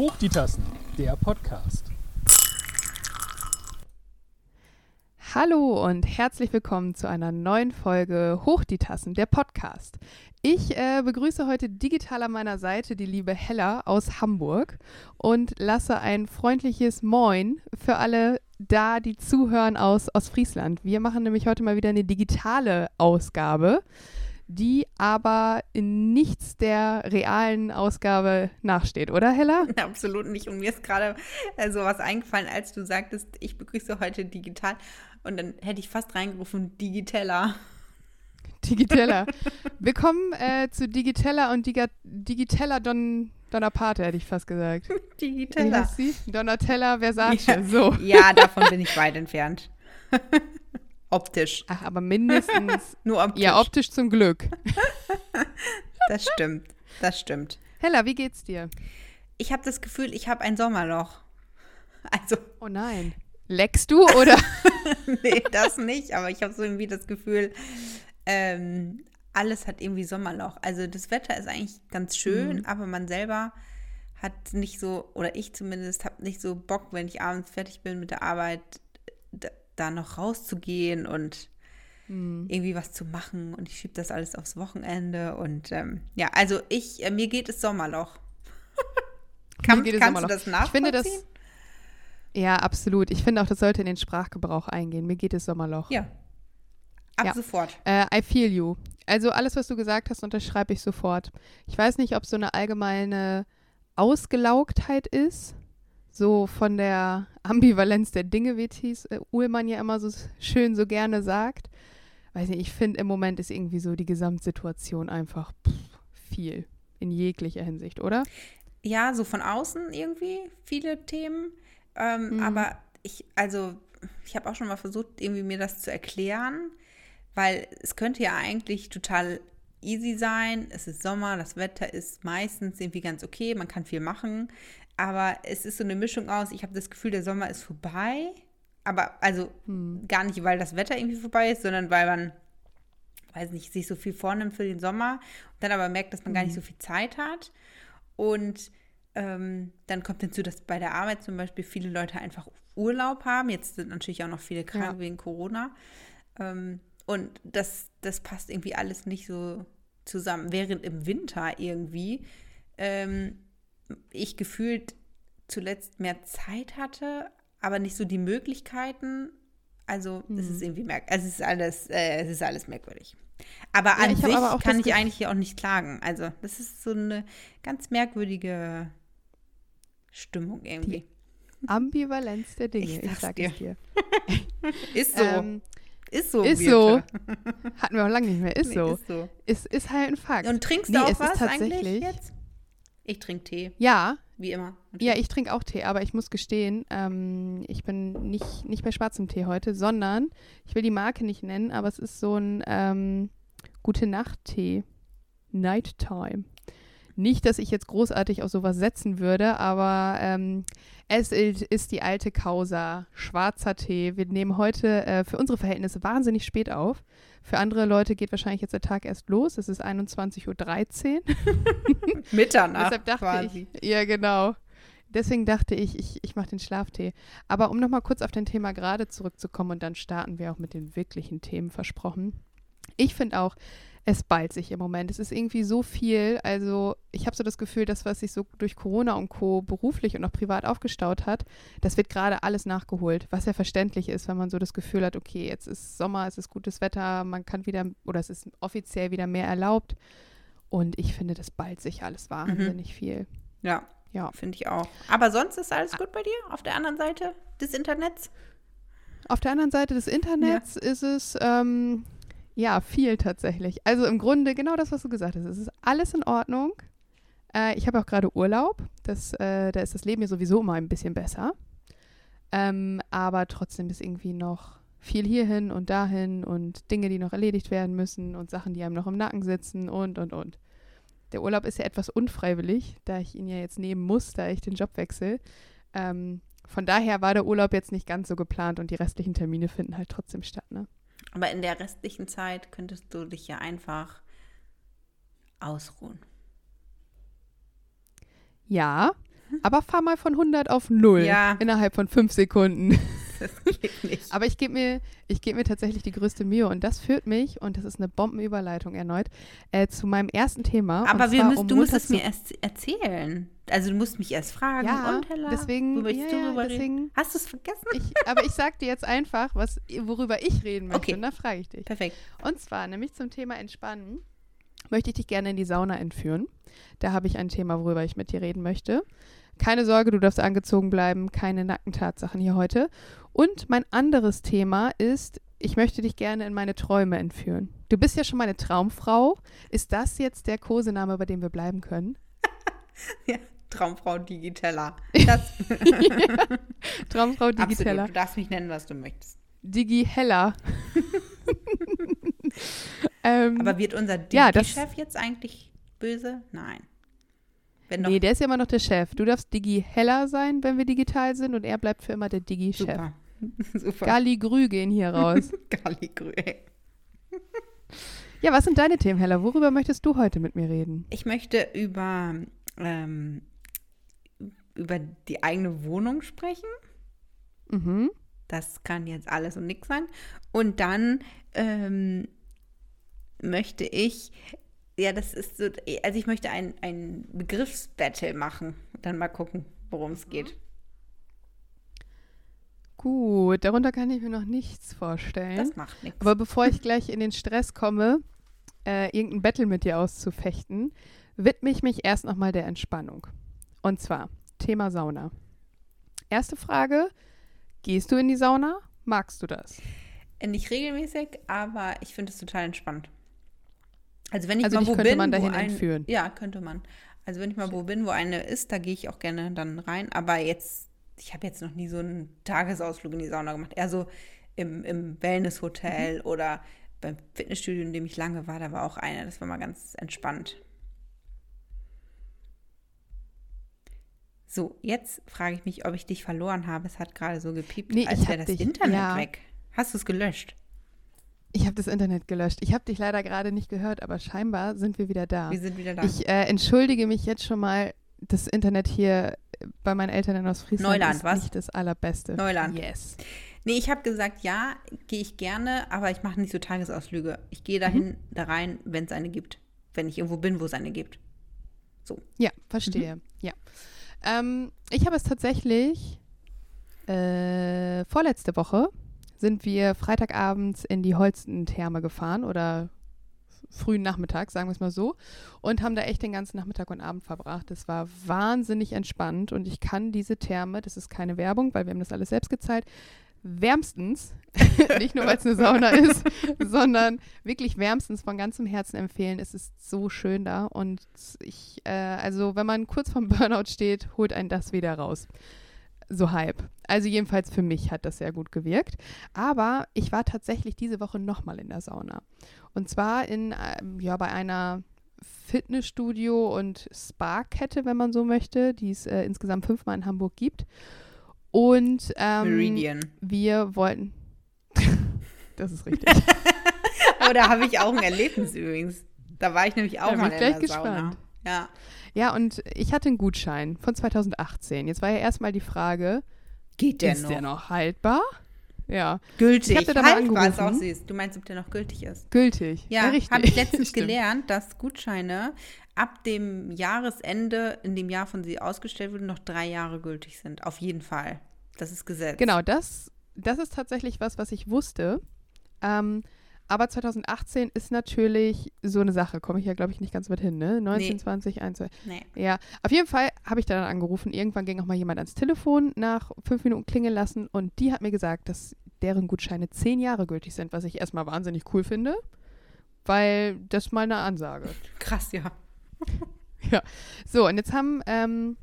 Hoch die Tassen, der Podcast. Hallo und herzlich willkommen zu einer neuen Folge Hoch die Tassen, der Podcast. Ich äh, begrüße heute digital an meiner Seite die liebe Hella aus Hamburg und lasse ein freundliches Moin für alle da, die zuhören aus, aus Friesland. Wir machen nämlich heute mal wieder eine digitale Ausgabe die aber in nichts der realen Ausgabe nachsteht, oder Hella? Absolut nicht. Und mir ist gerade äh, so was eingefallen, als du sagtest, ich begrüße heute digital. Und dann hätte ich fast reingerufen, Digiteller. Digiteller. Wir kommen äh, zu Digiteller und Diga Digiteller Don Donnerpate, hätte ich fast gesagt. Digiteller. Wie heißt sie? Donatella Versace. Ja. So. Ja, davon bin ich weit entfernt. Optisch. Ach, aber mindestens. Nur optisch. Ja, optisch zum Glück. Das stimmt. Das stimmt. Hella, wie geht's dir? Ich habe das Gefühl, ich habe ein Sommerloch. Also, Oh nein. Leckst du oder? nee, das nicht, aber ich habe so irgendwie das Gefühl, ähm, alles hat irgendwie Sommerloch. Also das Wetter ist eigentlich ganz schön, Mhm. aber man selber hat nicht so, oder ich zumindest, habe nicht so Bock, wenn ich abends fertig bin mit der Arbeit, da, noch rauszugehen und Hm. irgendwie was zu machen. Und ich schiebe das alles aufs Wochenende. Und ähm, ja, also ich, äh, mir geht es Sommerloch. Kann, kannst Sommerloch. du das Ich nachvollziehen? finde das. Ja, absolut. Ich finde auch, das sollte in den Sprachgebrauch eingehen. Mir geht es Sommerloch. ja. Ab Ja. sofort. Äh, I feel you. Also alles, was du gesagt hast, unterschreibe ich sofort. Ich weiß nicht, ob so eine allgemeine Ausgelaugtheit ist, so von der Ambivalenz der Dinge, wie Thies äh, Uhlmann ja immer so schön so gerne sagt. Weiß nicht, ich finde im Moment ist irgendwie so die Gesamtsituation einfach pff, viel in jeglicher Hinsicht, oder? Ja, so von außen irgendwie viele Themen. Ähm, Mhm. Aber ich, also, ich habe auch schon mal versucht, irgendwie mir das zu erklären, weil es könnte ja eigentlich total easy sein. Es ist Sommer, das Wetter ist meistens irgendwie ganz okay, man kann viel machen. Aber es ist so eine Mischung aus, ich habe das Gefühl, der Sommer ist vorbei. Aber also Hm. gar nicht, weil das Wetter irgendwie vorbei ist, sondern weil man, weiß nicht, sich so viel vornimmt für den Sommer und dann aber merkt, dass man gar nicht so viel Zeit hat. Und ähm, dann kommt hinzu, dass bei der Arbeit zum Beispiel viele Leute einfach Urlaub haben. Jetzt sind natürlich auch noch viele krank Ja. wegen Corona. Ähm, und das, das passt irgendwie alles nicht so zusammen. Während im Winter irgendwie ähm, ich gefühlt zuletzt mehr Zeit hatte, aber nicht so die Möglichkeiten. Also es Mhm. ist irgendwie merk also es ist alles, äh, es ist alles merkwürdig. Aber Ja, an sich aber kann ich eigentlich hier auch nicht klagen. Also das ist so eine ganz merkwürdige Stimmung irgendwie. Ambivalenz der Dinge, Ich ich, sag dir. es dir. Ist so. Ähm, ist so. ist Birte. hatten wir auch lange nicht mehr, ist Nee, so. Ist so. Ist, ist halt ein Fakt. Und trinkst Nee, du auch es was eigentlich tatsächlich- jetzt? Ich trinke Tee, ja, wie immer. Ja, ich trinke auch Tee, aber ich muss gestehen, ähm, ich bin nicht, nicht bei schwarzem Tee heute, sondern ich will die Marke nicht nennen, aber es ist so ein ähm, Gute-Nacht-Tee. Nighttime. Nicht, dass ich jetzt großartig auf sowas setzen würde, aber ähm, es ist die alte Causa, schwarzer Tee. Wir nehmen heute äh, für unsere Verhältnisse wahnsinnig spät auf. Für andere Leute geht wahrscheinlich jetzt der Tag erst los. Es ist 21.13 Uhr. Mitternacht Deshalb dachte quasi. ich, ja genau. Deswegen dachte ich, ich, ich mache den Schlaftee. Aber um nochmal kurz auf dein Thema gerade zurückzukommen und dann starten wir auch mit den wirklichen Themen versprochen. Ich finde auch, es ballt sich im Moment. Es ist irgendwie so viel. Also ich habe so das Gefühl, das, was sich so durch Corona und Co. beruflich und auch privat aufgestaut hat, das wird gerade alles nachgeholt, was ja verständlich ist, wenn man so das Gefühl hat, okay, jetzt ist Sommer, es ist gutes Wetter, man kann wieder, oder es ist offiziell wieder mehr erlaubt. Und ich finde, das ballt sich alles wahnsinnig viel. Ja, Ja. finde ich auch. Aber sonst ist alles gut bei dir auf der anderen Seite des Internets? Auf der anderen Seite des Internets ist es ähm, ja viel tatsächlich. Also im Grunde genau das, was du gesagt hast. Es ist alles in Ordnung. Äh, ich habe auch gerade Urlaub. Das, äh, da ist das Leben ja sowieso immer ein bisschen besser. Ähm, aber trotzdem ist irgendwie noch viel hierhin und dahin und Dinge, die noch erledigt werden müssen und Sachen, die einem noch im Nacken sitzen und, und, und. Der Urlaub ist ja etwas unfreiwillig, da ich ihn ja jetzt nehmen muss, da ich den Job wechsle. Ähm, von daher war der Urlaub jetzt nicht ganz so geplant und die restlichen Termine finden halt trotzdem statt, ne? Aber in der restlichen Zeit könntest du dich ja einfach ausruhen. Ja, Aber fahr mal von 100 auf 0 Ja. innerhalb von 5 Sekunden. Das geht nicht. Aber ich gebe mir, ich geb mir tatsächlich die größte Mühe und das führt mich, und das ist eine Bombenüberleitung erneut, äh, zu meinem ersten Thema. Aber wir müssen, um du musst es mir erst erzählen. Also du musst mich erst fragen. Ja, und Hella, deswegen- wo möchtest ja, du ja, deswegen-? Hast du es vergessen? Ich, aber ich sag dir jetzt einfach, was, worüber ich reden möchte. Okay. Und da frage ich dich. Perfekt. Und zwar nämlich zum Thema Entspannen möchte ich dich gerne in die Sauna entführen. Da habe ich ein Thema, worüber ich mit dir reden möchte. Keine Sorge, du darfst angezogen bleiben, keine nackten Tatsachen hier heute. Und mein anderes Thema ist, ich möchte dich gerne in meine Träume entführen. Du bist ja schon meine Traumfrau. Ist das jetzt der Kosename, bei dem wir bleiben können? Ja, Traumfrau Digitella. Das Traumfrau Digiteller. absolut. Du darfst mich nennen, was du möchtest. Digi Heller. ähm, Aber wird unser Ja, Digi-Chef jetzt eigentlich böse? Nein. Wenn nee, der ist ja immer noch der Chef. Du darfst Digi Heller sein, wenn wir digital sind, und er bleibt für immer der Digi-Chef. super. super. Gali Grü gehen hier raus. Galligrü. ja, was sind deine Themen, Heller? Worüber möchtest du heute mit mir reden? Ich möchte über, ähm, über die eigene Wohnung sprechen. Mhm. Das kann jetzt alles und nichts sein. Und dann ähm, möchte ich, ja, das ist so, also ich möchte ein, ein Begriffsbattle machen. Dann mal gucken, worum es geht. Gut, darunter kann ich mir noch nichts vorstellen. Das macht nichts. Aber bevor ich gleich in den Stress komme, äh, irgendein Battle mit dir auszufechten, widme ich mich erst nochmal der Entspannung. Und zwar Thema Sauna. Erste Frage: Gehst du in die Sauna? Magst du das? Nicht regelmäßig, aber ich finde es total entspannt. Also wenn ich Also mal wo könnte bin, man dahin wo ein, entführen. Ja, könnte man. Also wenn ich mal wo bin, wo eine ist, da gehe ich auch gerne dann rein. Aber jetzt, ich habe jetzt noch nie so einen Tagesausflug in die Sauna gemacht. Eher so im, im Wellnesshotel Mhm. oder beim Fitnessstudio, in dem ich lange war, da war auch eine. Das war mal ganz entspannt. So, jetzt frage ich mich, ob ich dich verloren habe. Es hat gerade so gepiept, Nee, als ich wäre das dich. Internet Ja. weg. Hast du es gelöscht? Ich habe das Internet gelöscht. Ich habe dich leider gerade nicht gehört, aber scheinbar sind wir wieder da. Wir sind wieder da. Ich äh, entschuldige mich jetzt schon mal. Das Internet hier bei meinen Eltern in Ostfriesland Neuland, ist was? nicht das allerbeste. Neuland. Yes. Nee, ich habe gesagt, ja, gehe ich gerne, aber ich mache nicht so Tagesausflüge. Ich gehe dahin, da rein, wenn es eine gibt. Wenn ich irgendwo bin, wo es eine gibt. Ja, verstehe. Ja. Ähm, ich habe es tatsächlich äh, vorletzte Woche sind wir Freitagabends in die Holsten-Therme gefahren oder frühen Nachmittag, sagen wir es mal so, und haben da echt den ganzen Nachmittag und Abend verbracht. Es war wahnsinnig entspannt und ich kann diese Therme, das ist keine Werbung, weil wir haben das alles selbst gezahlt, wärmstens, nicht nur weil es eine Sauna ist, sondern wirklich wärmstens von ganzem Herzen empfehlen. Es ist so schön da und ich, äh, also wenn man kurz vom Burnout steht, holt einen das wieder raus. So halb. Also jedenfalls für mich hat das sehr gut gewirkt. Aber ich war tatsächlich diese Woche nochmal in der Sauna. Und zwar in, ähm, ja, bei einer Fitnessstudio- und Spa-Kette, wenn man so möchte, die es äh, insgesamt fünfmal in Hamburg gibt. Und ähm, Meridian. wir wollten. das ist richtig. Aber da habe ich auch ein Erlebnis übrigens. Da war ich nämlich auch Da bin mal ich in gleich der Sauna. Ja. Ja, und ich hatte einen Gutschein von 2018. Jetzt war ja erstmal die Frage, Geht der ist noch? der noch haltbar? Ja, Gültig. Ich dir da mal Haltbar ist auch angerufen. süß. Du meinst, ob der noch gültig ist? gültig. Ja, richtig. habe ich letztens gelernt, dass Gutscheine ab dem Jahresende, in dem Jahr von sie ausgestellt wurden, noch drei Jahre gültig sind. Auf jeden Fall. Das ist Gesetz. Genau, das, das ist tatsächlich was, was ich wusste. Ähm, aber 2018 ist natürlich so eine Sache, komme ich ja, glaube ich, nicht ganz mit hin, ne? 19, Nee. 20, 1, 2. Nee. Ja, auf jeden Fall habe ich da dann angerufen. Irgendwann ging auch mal jemand ans Telefon nach fünf Minuten klingeln lassen und die hat mir gesagt, dass deren Gutscheine zehn Jahre gültig sind, was ich erstmal wahnsinnig cool finde, weil das mal eine Ansage. Krass, ja. So, und jetzt haben, ähm,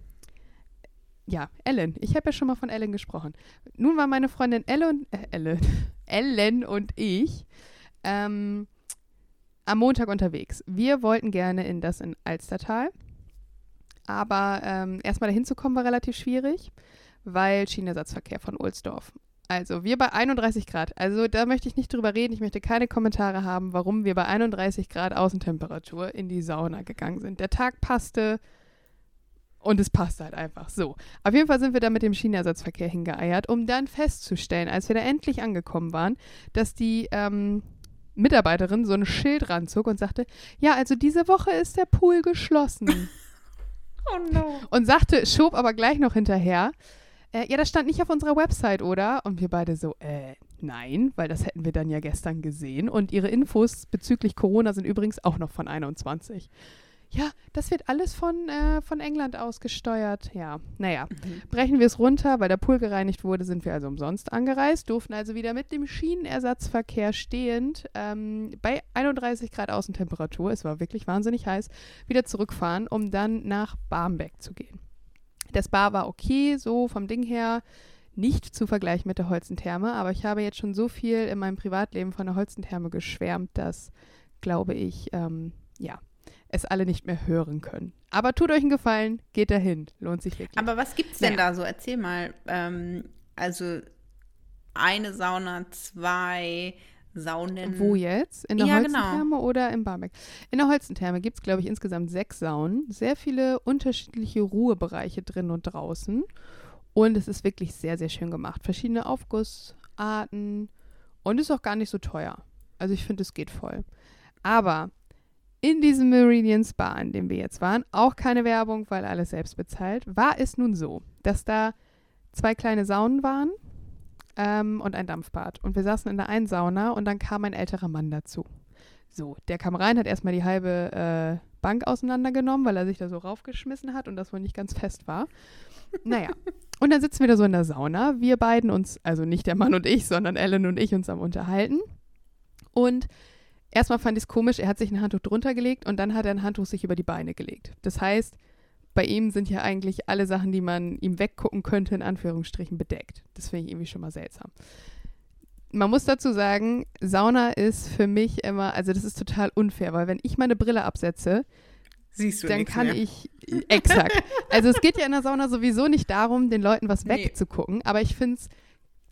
ja, Ellen. Ich habe ja schon mal von Ellen gesprochen. Nun war meine Freundin Ellen, äh, Ellen, Ellen und ich ähm, am Montag unterwegs. Wir wollten gerne in das in Alstertal, aber ähm, erstmal dahin zu kommen war relativ schwierig, weil Schienenersatzverkehr von Ohlsdorf. Also wir bei 31 Grad. Also da möchte ich nicht drüber reden. Ich möchte keine Kommentare haben, warum wir bei 31 Grad Außentemperatur in die Sauna gegangen sind. Der Tag passte Und es passt halt einfach so. Auf jeden Fall sind wir da mit dem Schienenersatzverkehr hingeeiert, um dann festzustellen, als wir da endlich angekommen waren, dass die ähm, Mitarbeiterin so ein Schild ranzog und sagte, ja, also diese Woche ist der Pool geschlossen. Oh no. und sagte, schob aber gleich noch hinterher, äh, ja, das stand nicht auf unserer Website, oder? Und wir beide so, äh, nein, weil das hätten wir dann ja gestern gesehen. Und ihre Infos bezüglich Corona sind übrigens auch noch von 21 ja, das wird alles von, äh, von England aus gesteuert. Ja, naja, mhm. brechen wir es runter, weil der Pool gereinigt wurde, sind wir also umsonst angereist, durften also wieder mit dem Schienenersatzverkehr stehend ähm, bei 31 Grad Außentemperatur, es war wirklich wahnsinnig heiß, wieder zurückfahren, um dann nach Barmbek zu gehen. Das Bar war okay, so vom Ding her nicht zu vergleichen mit der Holzentherme, aber ich habe jetzt schon so viel in meinem Privatleben von der Holzentherme geschwärmt, dass, glaube ich, ähm, ja, es alle nicht mehr hören können. Aber tut euch einen Gefallen, geht dahin, lohnt sich wirklich. Aber was gibt es denn naja. da so? Erzähl mal. Ähm, also eine Sauna, zwei Saunen. Wo jetzt? In der ja, Holzentherme genau. oder im Barmbek? In der Holzentherme gibt es, glaube ich, insgesamt sechs Saunen. Sehr viele unterschiedliche Ruhebereiche drin und draußen. Und es ist wirklich sehr, sehr schön gemacht. Verschiedene Aufgussarten und ist auch gar nicht so teuer. Also ich finde, es geht voll. Aber in diesem Meridian Spa, in dem wir jetzt waren, auch keine Werbung, weil alles selbst bezahlt, war es nun so, dass da zwei kleine Saunen waren ähm, und ein Dampfbad. Und wir saßen in der einen Sauna und dann kam ein älterer Mann dazu. So, der kam rein, hat erstmal die halbe äh, Bank auseinandergenommen, weil er sich da so raufgeschmissen hat und das wohl nicht ganz fest war. Naja, und dann sitzen wir da so in der Sauna. Wir beiden uns, also nicht der Mann und ich, sondern Ellen und ich uns am Unterhalten. Und erstmal fand ich es komisch, er hat sich ein Handtuch drunter gelegt und dann hat er ein Handtuch sich über die Beine gelegt. Das heißt, bei ihm sind ja eigentlich alle Sachen, die man ihm weggucken könnte, in Anführungsstrichen bedeckt. Das finde ich irgendwie schon mal seltsam. Man muss dazu sagen, Sauna ist für mich immer, also das ist total unfair, weil wenn ich meine Brille absetze, Siehst du dann kann mehr. ich, exakt. Also es geht ja in der Sauna sowieso nicht darum, den Leuten was nee. wegzugucken, aber ich finde es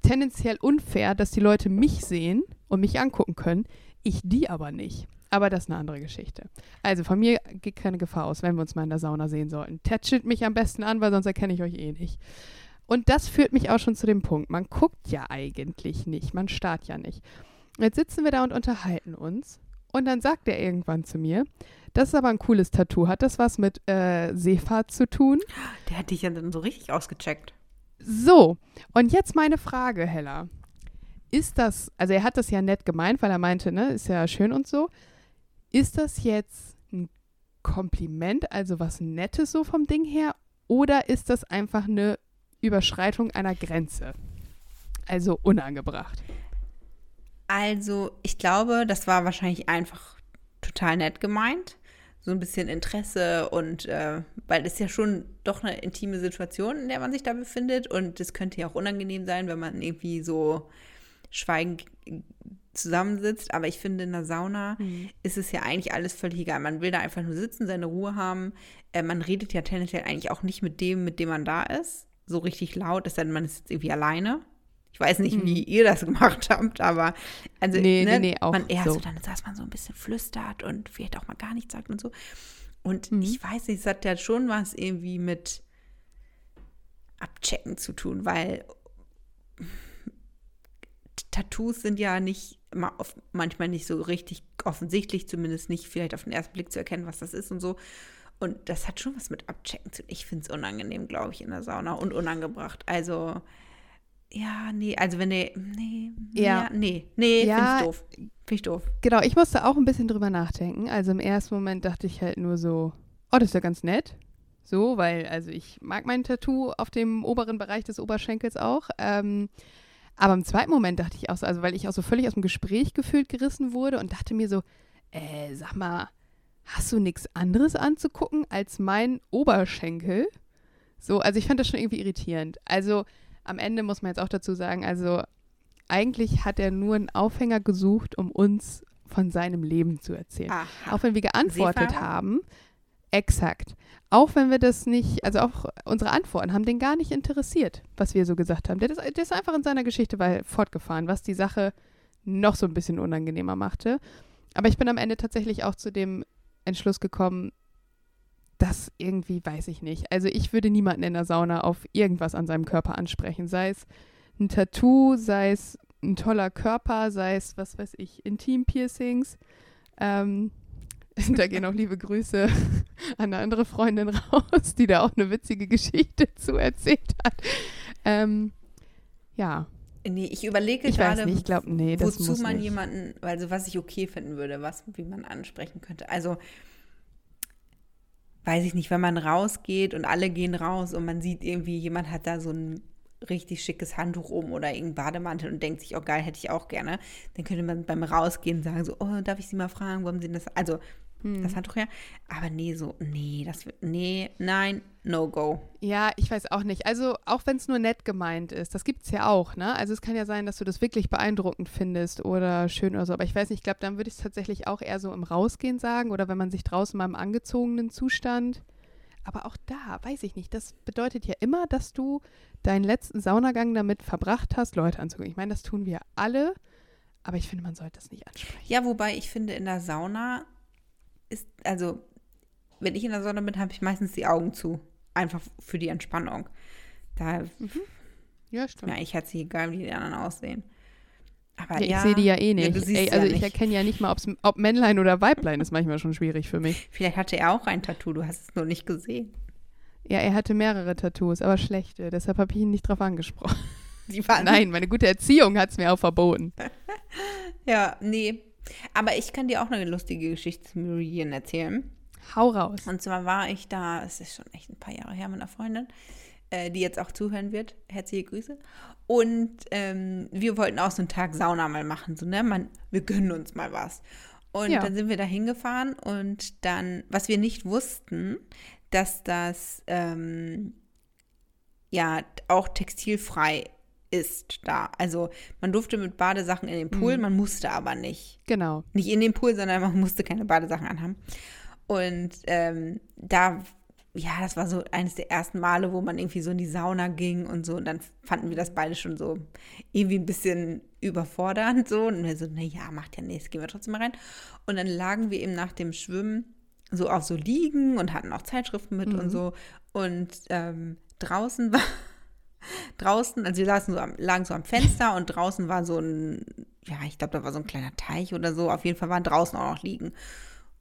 tendenziell unfair, dass die Leute mich sehen und mich angucken können, ich die aber nicht. Aber das ist eine andere Geschichte. Also von mir geht keine Gefahr aus, wenn wir uns mal in der Sauna sehen sollten. Tätschelt mich am besten an, weil sonst erkenne ich euch eh nicht. Und das führt mich auch schon zu dem Punkt. Man guckt ja eigentlich nicht, man starrt ja nicht. Jetzt sitzen wir da und unterhalten uns. Und dann sagt er irgendwann zu mir, das ist aber ein cooles Tattoo. Hat das was mit äh, Seefahrt zu tun? Der hat dich ja dann so richtig ausgecheckt. So, und jetzt meine Frage, Hella ist das, also er hat das ja nett gemeint, weil er meinte, ne, ist ja schön und so. Ist das jetzt ein Kompliment, also was Nettes so vom Ding her, oder ist das einfach eine Überschreitung einer Grenze? Also unangebracht. Also, ich glaube, das war wahrscheinlich einfach total nett gemeint. So ein bisschen Interesse und äh, weil es ja schon doch eine intime Situation, in der man sich da befindet und es könnte ja auch unangenehm sein, wenn man irgendwie so schweigend zusammensitzt. Aber ich finde, in der Sauna mhm. ist es ja eigentlich alles völlig egal. Man will da einfach nur sitzen, seine Ruhe haben. Äh, man redet ja tendenziell eigentlich auch nicht mit dem, mit dem man da ist. So richtig laut, sei denn, man ist jetzt irgendwie alleine. Ich weiß nicht, mhm. wie ihr das gemacht habt, aber also nee, ne, nee, nee, auch man eher so. so dann, dass man so ein bisschen flüstert und vielleicht auch mal gar nichts sagt und so. Und mhm. ich weiß nicht, es hat ja schon was irgendwie mit Abchecken zu tun, weil Tattoos sind ja nicht manchmal nicht so richtig offensichtlich, zumindest nicht vielleicht auf den ersten Blick zu erkennen, was das ist und so. Und das hat schon was mit Abchecken zu tun. Ich finde es unangenehm, glaube ich, in der Sauna und unangebracht. Also, ja, nee, also wenn der, nee, ja. ja nee, nee, ja, finde ich doof. Finde ich doof. Genau, ich musste auch ein bisschen drüber nachdenken. Also im ersten Moment dachte ich halt nur so, oh, das ist ja ganz nett. So, weil, also ich mag mein Tattoo auf dem oberen Bereich des Oberschenkels auch. Ähm, aber im zweiten Moment dachte ich auch so, also weil ich auch so völlig aus dem Gespräch gefühlt gerissen wurde und dachte mir so, äh, sag mal, hast du nichts anderes anzugucken als mein Oberschenkel? So, also ich fand das schon irgendwie irritierend. Also am Ende muss man jetzt auch dazu sagen, also eigentlich hat er nur einen Aufhänger gesucht, um uns von seinem Leben zu erzählen. Aha. Auch wenn wir geantwortet haben, Exakt. Auch wenn wir das nicht, also auch unsere Antworten haben den gar nicht interessiert, was wir so gesagt haben. Der ist, der ist einfach in seiner Geschichte fortgefahren, was die Sache noch so ein bisschen unangenehmer machte. Aber ich bin am Ende tatsächlich auch zu dem Entschluss gekommen, das irgendwie weiß ich nicht. Also ich würde niemanden in der Sauna auf irgendwas an seinem Körper ansprechen. Sei es ein Tattoo, sei es ein toller Körper, sei es, was weiß ich, Intim-Piercings. Ähm, da gehen auch liebe Grüße an eine andere Freundin raus, die da auch eine witzige Geschichte zu erzählt hat. Ähm, ja. Nee, ich überlege Ich gerade, nicht, ich glaube, nee, das wozu muss man nicht. jemanden, also was ich okay finden würde, was, wie man ansprechen könnte. Also, weiß ich nicht, wenn man rausgeht und alle gehen raus und man sieht irgendwie, jemand hat da so ein richtig schickes Handtuch um oder irgendeinen Bademantel und denkt sich, oh geil, hätte ich auch gerne, dann könnte man beim Rausgehen sagen, so, oh, darf ich Sie mal fragen, haben Sie das, also Hm. das Handtuch her? Aber nee, so, nee, das, wird- nee, nein, no go. Ja, ich weiß auch nicht. Also auch wenn es nur nett gemeint ist, das gibt es ja auch, ne? Also es kann ja sein, dass du das wirklich beeindruckend findest oder schön oder so. Aber ich weiß nicht, ich glaube, dann würde ich es tatsächlich auch eher so im Rausgehen sagen oder wenn man sich draußen mal im angezogenen Zustand. Aber auch da, weiß ich nicht, das bedeutet ja immer, dass du deinen letzten Saunagang damit verbracht hast, Leute anzugucken. Ich meine, das tun wir alle, aber ich finde, man sollte das nicht ansprechen. Ja, wobei ich finde, in der Sauna ist, also, wenn ich in der Sauna bin, habe ich meistens die Augen zu. Einfach für die Entspannung. Da Ja, ist mir eigentlich herzlich egal, wie die anderen aussehen. Aber Ja, ja, ich sehe die ja eh nicht. du siehst Ey, ja also ich nicht. erkenne ja nicht mal, ob's, ob Männlein oder Weiblein ist manchmal schon schwierig für mich. Vielleicht hatte er auch ein Tattoo, du hast es nur nicht gesehen. Ja, er hatte mehrere Tattoos, aber schlechte. Deshalb habe ich ihn nicht drauf angesprochen. Nein, meine gute Erziehung hat es mir auch verboten. Ja, nee. Aber ich kann dir auch eine lustige Geschichte zu Meridian erzählen. Hau raus. Und zwar war ich da, es ist schon echt ein paar Jahre her mit einer Freundin, äh, die jetzt auch zuhören wird. Herzliche Grüße. Und ähm, wir wollten auch so einen Tag Sauna mal machen. So, ne? Man, wir gönnen uns mal was. Und Ja. dann sind wir da hingefahren und dann, was wir nicht wussten, dass das ähm, ja auch textilfrei ist da. Also man durfte mit Badesachen in den Pool, man musste aber nicht Genau. nicht in den Pool, sondern man musste keine Badesachen anhaben. Und ähm, da, ja, das war so eines der ersten Male, wo man irgendwie so in die Sauna ging und so. Und dann fanden wir das beide schon so irgendwie ein bisschen überfordernd so. Und wir so, naja, macht ja nichts, gehen wir trotzdem mal rein. Und dann lagen wir eben nach dem Schwimmen so auf so Liegen und hatten auch Zeitschriften mit und so. Und ähm, draußen war, draußen, also wir saßen so am, lagen so am Fenster und draußen war so ein, ja, ich glaube, da war so ein kleiner Teich oder so. Auf jeden Fall waren draußen auch noch Liegen.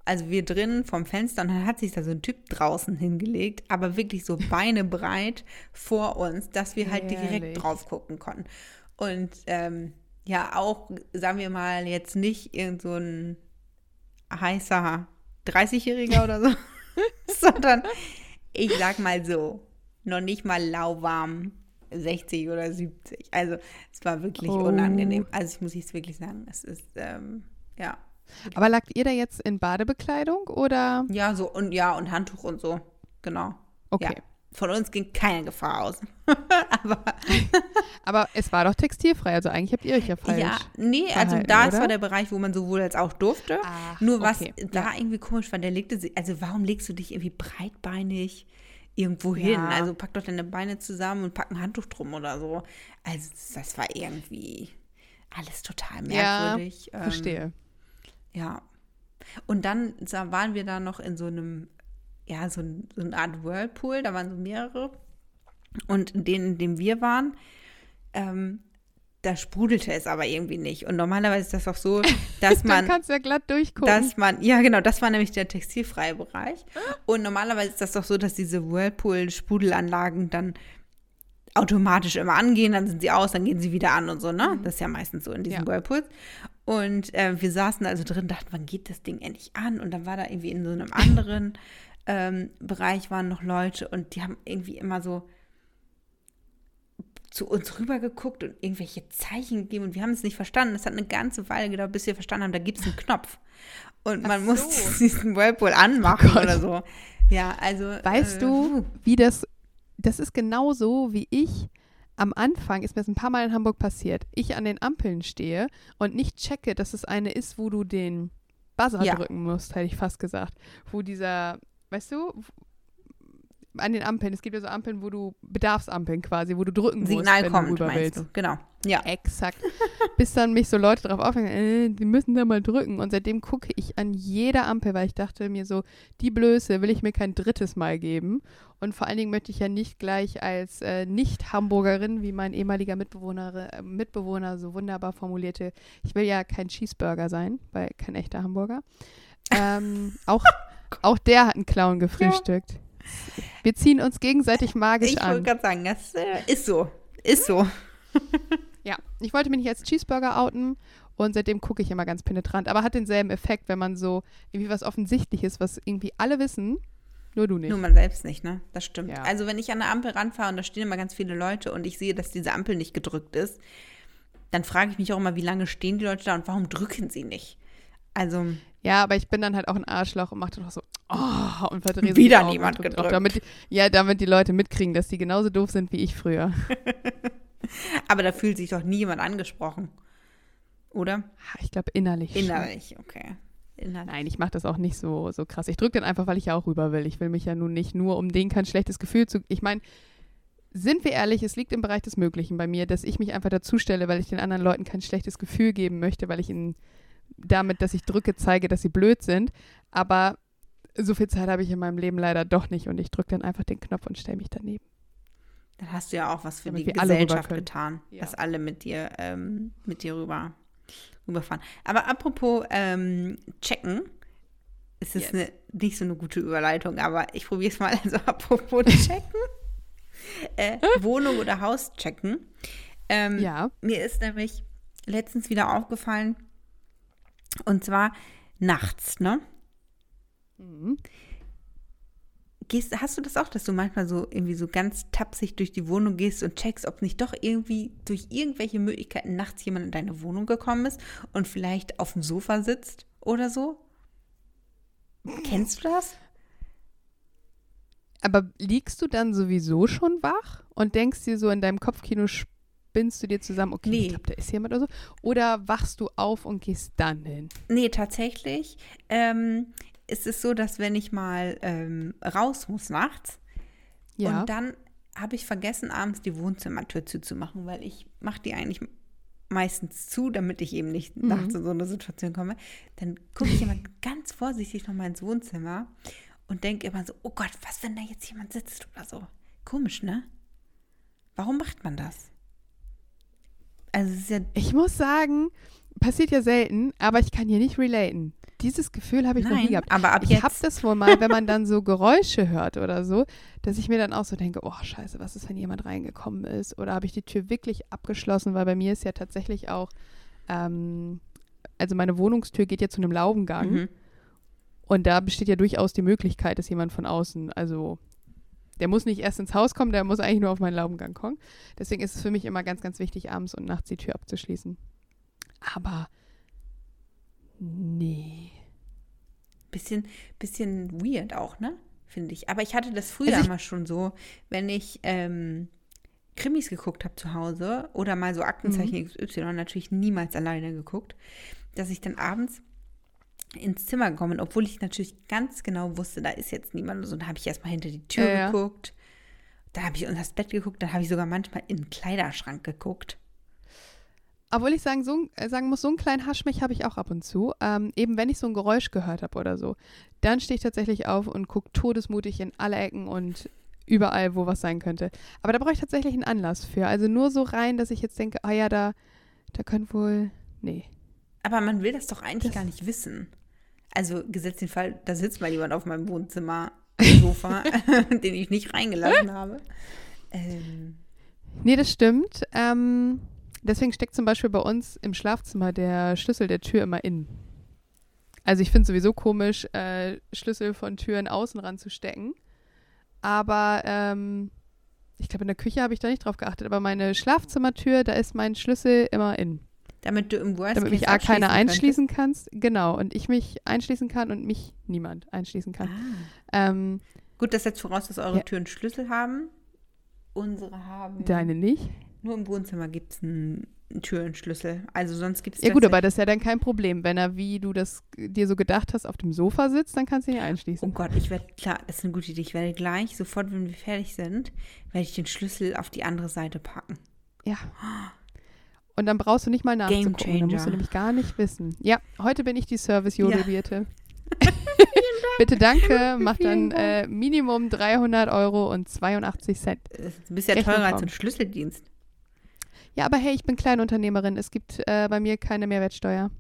Also wir drinnen vom Fenster und dann hat sich da so ein Typ draußen hingelegt, aber wirklich so beinebreit vor uns, dass wir halt Herrlich. direkt drauf gucken konnten. Und ähm, ja, auch, sagen wir mal, jetzt nicht irgend so ein heißer 30-Jähriger oder so, sondern ich sag mal so, noch nicht mal lauwarm 60 oder 70. Also es war wirklich Oh. unangenehm. Also ich muss jetzt wirklich sagen, es ist, ähm, ja. Aber lagt ihr da jetzt in Badebekleidung oder? Ja, so und ja, und Handtuch und so. Genau. Okay. Ja. Von uns ging keine Gefahr aus. Aber Aber es war doch textilfrei, also eigentlich habt ihr euch ja falsch. ja, nee, also oder? war der Bereich, wo man sowohl als auch durfte. Ach, Nur was okay. da Ja. irgendwie komisch war, der legte sich, also warum legst du dich irgendwie breitbeinig irgendwo hin? Ja. Also pack doch deine Beine zusammen und pack ein Handtuch drum oder so. Also das war irgendwie alles total Ja, merkwürdig. Ähm, Verstehe. Ja. Und dann waren wir da noch in so einem, ja, so, ein, so eine Art Whirlpool, da waren so mehrere. Und in denen, in dem wir waren, ähm, da sprudelte es aber irgendwie nicht. Und normalerweise ist das auch so, dass man, kannst du ja glatt durchgucken. dass man, ja genau, das war nämlich der textilfreie Bereich. Und normalerweise ist das doch so, dass diese Whirlpool-Sprudelanlagen dann automatisch immer angehen, dann sind sie aus, dann gehen sie wieder an und so, ne? Das ist ja meistens so in diesen Ja. Whirlpools. Und äh, wir saßen also drin, dachten, wann geht das Ding endlich an? Und dann war da irgendwie in so einem anderen ähm, Bereich waren noch Leute und die haben irgendwie immer so zu uns rüber geguckt und irgendwelche Zeichen gegeben und wir haben es nicht verstanden. Es hat eine ganze Weile gedauert, bis wir verstanden haben, da gibt es einen Knopf. Und man Ach muss so. diesen Whirlpool anmachen Oh oder so. Ja, also. Weißt äh, du, wie das, das ist genauso, wie ich am Anfang, ist mir das ein paar Mal in Hamburg passiert, ich an den Ampeln stehe und nicht checke, dass es eine ist, wo du den Buzzer Ja. drücken musst, hätte ich fast gesagt. Wo dieser, weißt du, an den Ampeln, es gibt ja so Ampeln, wo du, Bedarfsampeln quasi, wo du drücken musst, Signal wenn kommt, du rüber willst. du? Genau. Ja. Exakt. bis dann mich so Leute darauf aufhängen, äh, die müssen da mal drücken. Und seitdem gucke ich an jeder Ampel, weil ich dachte mir so, die Blöße will ich mir kein drittes Mal geben. Und vor allen Dingen möchte ich ja nicht gleich als äh, Nicht-Hamburgerin, wie mein ehemaliger Mitbewohner, äh, Mitbewohner so wunderbar formulierte, ich will ja kein Cheeseburger sein, weil kein echter Hamburger. Ähm, auch, auch der hat einen Clown gefrühstückt. Wir ziehen uns gegenseitig magisch Ich an. wollte gerade sagen, das äh, ist so. Ist so. Ja, ich wollte mich nicht als Cheeseburger outen und seitdem gucke ich immer ganz penetrant. Aber hat denselben Effekt, wenn man so irgendwie was Offensichtliches, was irgendwie alle wissen, nur du nicht. Nur man selbst nicht, ne? Das stimmt. Ja. Also wenn ich an eine Ampel ranfahre und da stehen immer ganz viele Leute und ich sehe, dass diese Ampel nicht gedrückt ist, dann frage ich mich auch immer, wie lange stehen die Leute da und warum drücken sie nicht? Also, Ja, aber ich bin dann halt auch ein Arschloch und mache dann auch so, oh, und verdrehe Wieder Augen niemand und drück drauf, gedrückt. damit, Ja, damit die Leute mitkriegen, dass die genauso doof sind wie ich früher. aber da fühlt sich doch nie jemand angesprochen. Oder? Ich glaube innerlich. schon. Innerlich, okay. Innerlich. Nein, ich mache das auch nicht so, so krass. Ich drücke den einfach, weil ich ja auch rüber will. Ich will mich ja nun nicht nur, um denen kein schlechtes Gefühl zu. Ich meine, sind wir ehrlich, es liegt im Bereich des Möglichen bei mir, dass ich mich einfach dazu stelle, weil ich den anderen Leuten kein schlechtes Gefühl geben möchte, weil ich ihnen damit, dass ich drücke, zeige, dass sie blöd sind. Aber so viel Zeit habe ich in meinem Leben leider doch nicht und ich drücke dann einfach den Knopf und stelle mich daneben. Dann hast du ja auch was für Damit die Gesellschaft getan, Ja. dass alle mit dir, ähm, mit dir rüber, rüberfahren. Aber apropos ähm, checken, es ist Yes. eine, nicht so eine gute Überleitung, aber ich probiere es mal. Also apropos checken, äh, Wohnung oder Haus checken. Ähm, Ja. Mir ist nämlich letztens wieder aufgefallen, und zwar nachts, ne? Mhm. Gehst, hast du das auch, dass du manchmal so irgendwie so ganz tapsig durch die Wohnung gehst und checkst, ob nicht doch irgendwie durch irgendwelche Möglichkeiten nachts jemand in deine Wohnung gekommen ist und vielleicht auf dem Sofa sitzt oder so? Kennst du das? Aber liegst du dann sowieso schon wach und denkst dir so in deinem Kopfkino, spinnst du dir zusammen, okay, Nee. ich glaube, da ist jemand oder so? Oder wachst du auf und gehst dann hin? Nee, tatsächlich ähm, ist es so, dass wenn ich mal ähm, raus muss nachts Ja. und dann habe ich vergessen, abends die Wohnzimmertür zuzumachen, weil ich mache die eigentlich meistens zu, damit ich eben nicht Mhm. nachts in so eine Situation komme. Dann gucke ich immer ganz vorsichtig nochmal ins Wohnzimmer und denke immer so, oh Gott, was, wenn da jetzt jemand sitzt oder so. Komisch, ne? Warum macht man das? Also es ist ja Ich muss sagen, passiert ja selten, aber ich kann hier nicht relaten. Dieses Gefühl habe ich noch Nein, nie gehabt. aber ab ich habe das wohl mal, wenn man dann so Geräusche hört oder so, dass ich mir dann auch so denke, oh scheiße, was ist, wenn jemand reingekommen ist? Oder habe ich die Tür wirklich abgeschlossen? Weil bei mir ist ja tatsächlich auch, ähm, also meine Wohnungstür geht ja zu einem Laubengang. Mhm. Und da besteht ja durchaus die Möglichkeit, dass jemand von außen, also der muss nicht erst ins Haus kommen, der muss eigentlich nur auf meinen Laubengang kommen. Deswegen ist es für mich immer ganz, ganz wichtig, abends und nachts die Tür abzuschließen. Aber nee. Bisschen, bisschen weird auch, ne? Finde ich. Aber ich hatte das früher Also immer schon so, wenn ich ähm, Krimis geguckt habe zu Hause oder mal so Aktenzeichen Mhm. XY, natürlich niemals alleine geguckt, dass ich dann abends ins Zimmer gekommen obwohl ich natürlich ganz genau wusste, da ist jetzt niemand. Und so, dann habe ich erstmal hinter die Tür Ja, geguckt. Dann habe ich unter das Bett geguckt, dann habe ich sogar manchmal in den Kleiderschrank geguckt. Obwohl ich sagen, so, äh, sagen muss, so einen kleinen Haschmich habe ich auch ab und zu. Ähm, eben wenn ich so ein Geräusch gehört habe oder so, dann stehe ich tatsächlich auf und gucke todesmutig in alle Ecken und überall, wo was sein könnte. Aber da brauche ich tatsächlich einen Anlass für. Also nur so rein, dass ich jetzt denke, ah ja, da, da könnte wohl. Nee. Aber man will das doch eigentlich Das- gar nicht wissen. Also gesetzt den Fall, da sitzt mal jemand auf meinem Wohnzimmer-Sofa, den ich nicht reingelassen habe. Ähm, Nee, das stimmt. Ähm, deswegen steckt zum Beispiel bei uns im Schlafzimmer der Schlüssel der Tür immer innen. Also ich finde es sowieso komisch, äh, Schlüssel von Türen außen ranzustecken. Aber ähm, ich glaube, in der Küche habe ich da nicht drauf geachtet. Aber meine Schlafzimmertür, da ist mein Schlüssel immer innen. Damit du im Worst Damit mich A keiner einschließen kannst. Genau. Und ich mich einschließen kann und mich niemand einschließen kann. könntest. Ähm, Ah. Gut, das setzt voraus, dass eure Ja. Türen Schlüssel haben. Unsere haben. deine nicht. Nur im Wohnzimmer gibt es einen, Türenschlüssel. Also sonst gibt es Ja gut, aber das ist ja dann kein Problem. Wenn er, wie du das dir so gedacht hast, auf dem Sofa sitzt, dann kannst du ihn Oh einschließen. Gott, ich werde, klar, das ist eine gute Idee. Ich werde gleich, sofort, wenn wir fertig sind, werde ich den Schlüssel auf die andere Seite packen. Ja. Und dann brauchst du nicht mal nachzugucken. Dann musst du nämlich gar nicht wissen. Ja, heute bin ich die Service-Jodelbierte. Bitte danke, Vielen dann äh, Minimum 300 Euro und 82 Cent. Du bist ja Rechnung teurer als ein Schlüsseldienst. Ja, aber hey, ich bin Kleinunternehmerin. Es gibt äh, bei mir keine Mehrwertsteuer.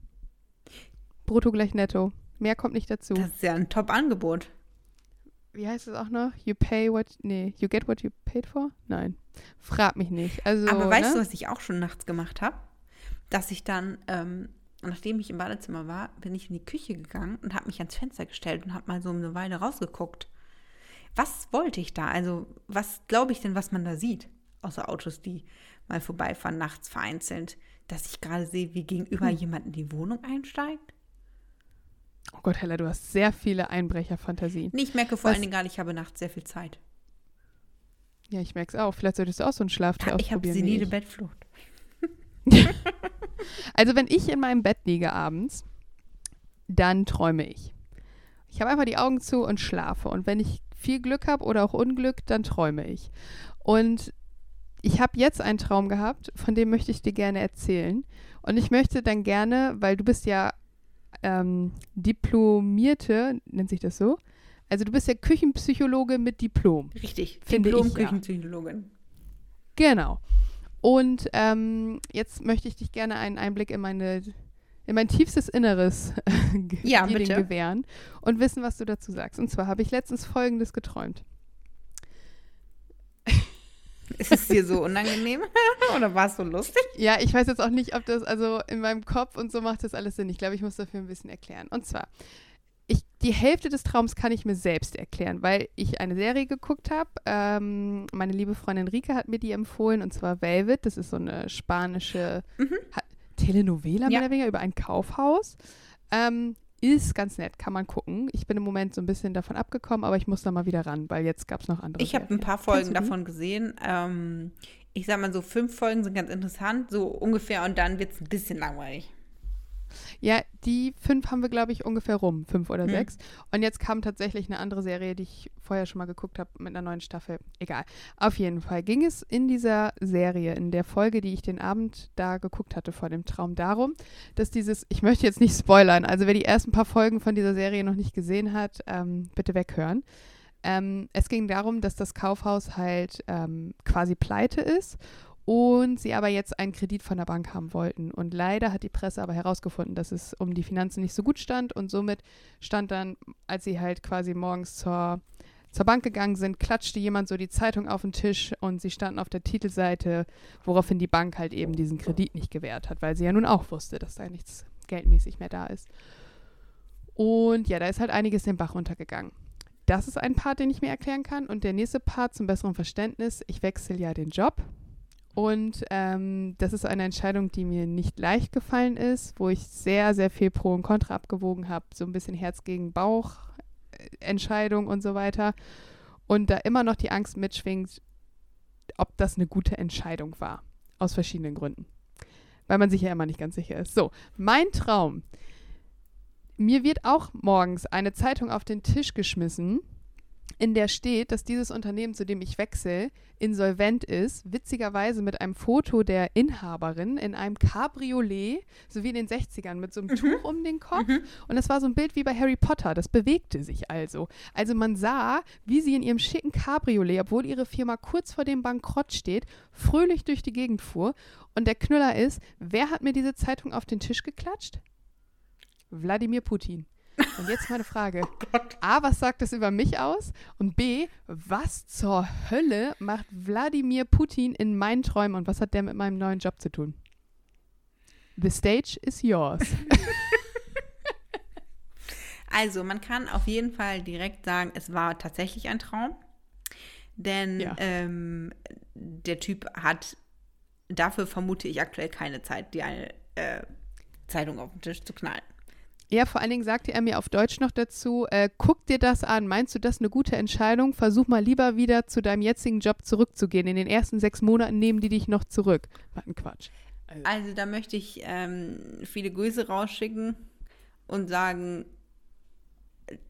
Brutto gleich netto. Mehr kommt nicht dazu. Das ist ja ein Top-Angebot. Wie heißt es auch noch? You pay what, nee, you get what you paid for? Nein. Frag mich nicht. Also, Aber weißt ne? du, was ich auch schon nachts gemacht habe? Dass ich dann, ähm, nachdem ich im Badezimmer war, bin ich in die Küche gegangen und habe mich ans Fenster gestellt und habe mal so eine Weile rausgeguckt. Was wollte ich da? Also, was glaube ich denn, was man da sieht? Außer Autos, die mal vorbeifahren, nachts vereinzelt. Dass ich gerade sehe, wie gegenüber Hm. jemand in die Wohnung einsteigt? Gott, Hella, du hast sehr viele Einbrecherfantasien. Nee, ich merke vor Was- allen Dingen gerade, ich habe nachts sehr viel Zeit. Ja, ich merk's auch. Vielleicht solltest du auch so einen Schlaftier Ich habe ausprobieren. wie senile ich. Bettflucht. Also wenn ich in meinem Bett liege abends, dann träume ich. Ich habe einfach die Augen zu und schlafe. Und wenn ich viel Glück habe oder auch Unglück, dann träume ich. Und ich habe jetzt einen Traum gehabt, von dem möchte ich dir gerne erzählen. Und ich möchte dann gerne, weil du bist ja ähm, Diplomierte, nennt sich das so? Also du bist ja Küchenpsychologe mit Diplom. Richtig. Finde ich, ja. Diplom-Küchenpsychologin. Genau. Und ähm, jetzt möchte ich dich gerne einen Einblick in meine in mein tiefstes Inneres Ja, gewähren und wissen, was du dazu sagst. Und zwar habe ich letztens Folgendes geträumt. Ist es dir so unangenehm? Oder war es so lustig? Ja, ich weiß jetzt auch nicht, ob das, also in meinem Kopf und so macht das alles Sinn. Ich glaube, ich muss dafür ein bisschen erklären. Und zwar, ich, die Hälfte des Traums kann ich mir selbst erklären, weil ich eine Serie geguckt habe. Ähm, meine liebe Freundin Rike hat mir die empfohlen, und zwar Velvet. Das ist so eine spanische Mhm. ha Telenovela, mehr Ja. oder weniger, über ein Kaufhaus. Ähm, ist ganz nett, kann man gucken. Ich bin im Moment so ein bisschen davon abgekommen, aber ich muss da mal wieder ran, weil jetzt gab es noch andere. Ich habe ein paar Folgen davon gesehen. Ähm, ich sag mal so, fünf Folgen sind ganz interessant, so ungefähr, und dann wird es ein bisschen langweilig. Ja, die fünf haben wir, glaube ich, ungefähr rum. Fünf oder Hm. sechs. Und jetzt kam tatsächlich eine andere Serie, die ich vorher schon mal geguckt habe, mit einer neuen Staffel. Egal. Auf jeden Fall ging es in dieser Serie, in der Folge, die ich den Abend da geguckt hatte vor dem Traum, darum, dass dieses, ich möchte jetzt nicht spoilern, also wer die ersten paar Folgen von dieser Serie noch nicht gesehen hat, ähm, bitte weghören. Ähm, es ging darum, dass das Kaufhaus halt ähm, quasi pleite ist und sie aber jetzt einen Kredit von der Bank haben wollten. Und leider hat die Presse aber herausgefunden, dass es um die Finanzen nicht so gut stand und somit stand dann, als sie halt quasi morgens zur, zur Bank gegangen sind, klatschte jemand so die Zeitung auf den Tisch und sie standen auf der Titelseite, woraufhin die Bank halt eben diesen Kredit nicht gewährt hat, weil sie ja nun auch wusste, dass da nichts geldmäßig mehr da ist. Und ja, da ist halt einiges den Bach runtergegangen. Das ist ein Part, den ich mir erklären kann. Und der nächste Part zum besseren Verständnis, ich wechsle ja den Job. Und ähm, das ist eine Entscheidung, die mir nicht leicht gefallen ist, wo ich sehr, sehr viel Pro und Contra abgewogen habe. So ein bisschen Herz gegen Bauch, äh, Entscheidung und so weiter. Und da immer noch die Angst mitschwingt, ob das eine gute Entscheidung war. Aus verschiedenen Gründen. Weil man sich ja immer nicht ganz sicher ist. So, mein Traum. Mir wird auch morgens eine Zeitung auf den Tisch geschmissen, in der steht, dass dieses Unternehmen, zu dem ich wechsle, insolvent ist, witzigerweise mit einem Foto der Inhaberin in einem Cabriolet, so wie in den 60ern, mit so einem Tuch um den Kopf. Und das war so ein Bild wie bei Harry Potter, das bewegte sich also. Also man sah, wie sie in ihrem schicken Cabriolet, obwohl ihre Firma kurz vor dem Bankrott steht, fröhlich durch die Gegend fuhr. Und der Knüller ist, wer hat mir diese Zeitung auf den Tisch geklatscht? Wladimir Putin. Und jetzt meine Frage. A, was sagt das über mich aus? Und B, was zur Hölle macht Wladimir Putin in meinen Träumen und was hat der mit meinem neuen Job zu tun? The stage is yours. Also, man kann auf jeden Fall direkt sagen, es war tatsächlich ein Traum. Denn Ja. ähm, der Typ hat, dafür vermute ich aktuell keine Zeit, die eine äh, Zeitung auf den Tisch zu knallen. Ja, vor allen Dingen sagte er mir auf Deutsch noch dazu, äh, guck dir das an, meinst du das eine gute Entscheidung? Versuch mal lieber wieder zu deinem jetzigen Job zurückzugehen. In den ersten sechs Monaten nehmen die dich noch zurück. Was ein Quatsch. Also, da möchte ich ähm, viele Grüße rausschicken und sagen,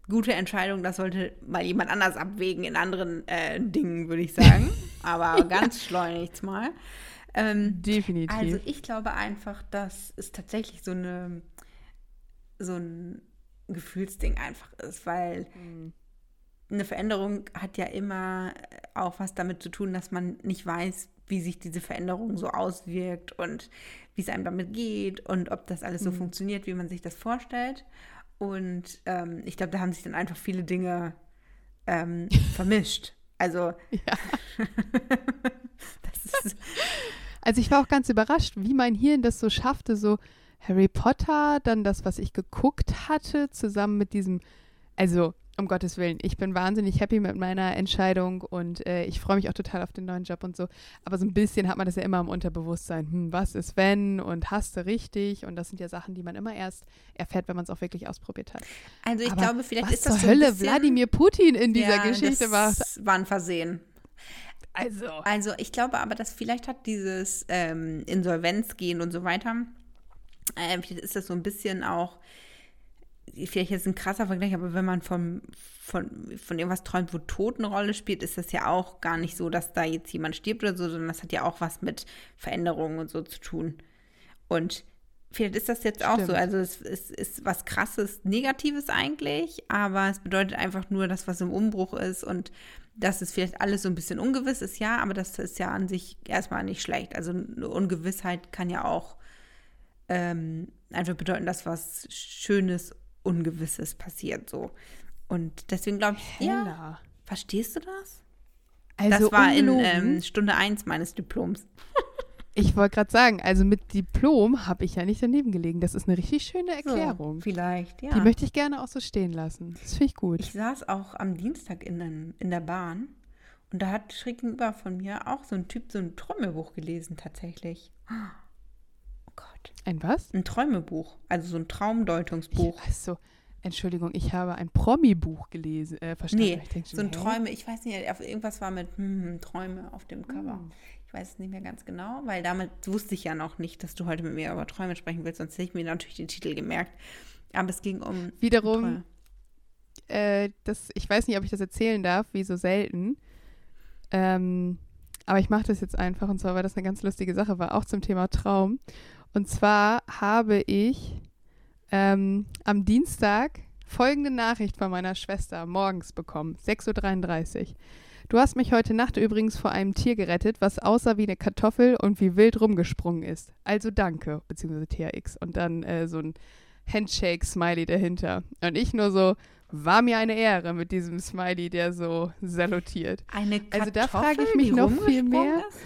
gute Entscheidung, das sollte mal jemand anders abwägen in anderen äh, Dingen, würde ich sagen. Aber ganz schleunigst mal. Ähm, Definitiv. also ich glaube einfach, dass es tatsächlich so eine so ein Gefühlsding einfach ist, weil eine Veränderung hat ja immer auch was damit zu tun, dass man nicht weiß, wie sich diese Veränderung so auswirkt und wie es einem damit geht und ob das alles so funktioniert, wie man sich das vorstellt. Und ähm, ich glaube, da haben sich dann einfach viele Dinge ähm, vermischt. Also ja. das ist, Also ich war auch ganz überrascht, wie mein Hirn das so schaffte, so Harry Potter, dann das, was ich geguckt hatte, zusammen mit diesem, also um Gottes Willen, ich bin wahnsinnig happy mit meiner Entscheidung und äh, ich freue mich auch total auf den neuen Job und so. Aber so ein bisschen hat man das ja immer im Unterbewusstsein. Hm, was ist wenn und hast du richtig? Und das sind ja Sachen, die man immer erst erfährt, wenn man es auch wirklich ausprobiert hat. also ich Aber glaube, vielleicht ist das zur so ein Hölle bisschen, Wladimir Putin in dieser Ja, Geschichte war. das war ein Versehen. Also Also ich glaube aber, dass vielleicht hat dieses ähm, Insolvenzgehen und so weiter, ähm, vielleicht ist das so ein bisschen auch, vielleicht jetzt ein krasser Vergleich, aber wenn man vom, von, von irgendwas träumt, wo Tod eine Rolle spielt, ist das ja auch gar nicht so, dass da jetzt jemand stirbt oder so, sondern das hat ja auch was mit Veränderungen und so zu tun. Und vielleicht ist das jetzt auch so. Stimmt. Also es, es ist was krasses, Negatives eigentlich, aber es bedeutet einfach nur, dass was im Umbruch ist und dass es vielleicht alles so ein bisschen ungewiss ist, ja, aber das ist ja an sich erstmal nicht schlecht. Also eine Ungewissheit kann ja auch ähm, einfach bedeuten, dass was Schönes, Ungewisses passiert so. Und deswegen glaube ich, ja, Hella. verstehst du das? Also das war in ungelogen. ähm, Stunde 1 meines Diploms. Ich wollte gerade sagen, also mit Diplom habe ich ja nicht daneben gelegen. Das ist eine richtig schöne Erklärung. So, vielleicht, ja. Die möchte ich gerne auch so stehen lassen. Das finde ich gut. Ich saß auch am Dienstag in, den, in der Bahn und da hat schräg gegenüber von mir auch so ein Typ so ein Träumebuch gelesen, tatsächlich. Gott. ein was? Ein Träumebuch, also so ein Traumdeutungsbuch. Ich, achso, Entschuldigung, ich habe ein Promi-Buch gelesen, äh, verstanden. Nee, schon, so ein hä? Träume, ich weiß nicht, irgendwas war mit hm, Träume auf dem Cover. Hm. Ich weiß es nicht mehr ganz genau, weil damit wusste ich ja noch nicht, dass du heute mit mir über Träume sprechen willst, sonst hätte ich mir natürlich den Titel gemerkt. Aber es ging um Wiederum, Träume. äh, das, ich weiß nicht, ob ich das erzählen darf, wie so selten. Ähm, aber ich mache das jetzt einfach und zwar, weil das eine ganz lustige Sache war, auch zum Thema Traum. Und zwar habe ich ähm, am Dienstag folgende Nachricht von meiner Schwester morgens bekommen, 6.33 Uhr. Du hast mich heute Nacht übrigens vor einem Tier gerettet, was aussah wie eine Kartoffel und wie wild rumgesprungen ist. Also danke, beziehungsweise THX. Und dann äh, so ein Handshake-Smiley dahinter. Und ich nur so, war mir eine Ehre mit diesem Smiley, der so salutiert. Eine Kartoffel, Also da frage ich mich noch viel mehr. ist?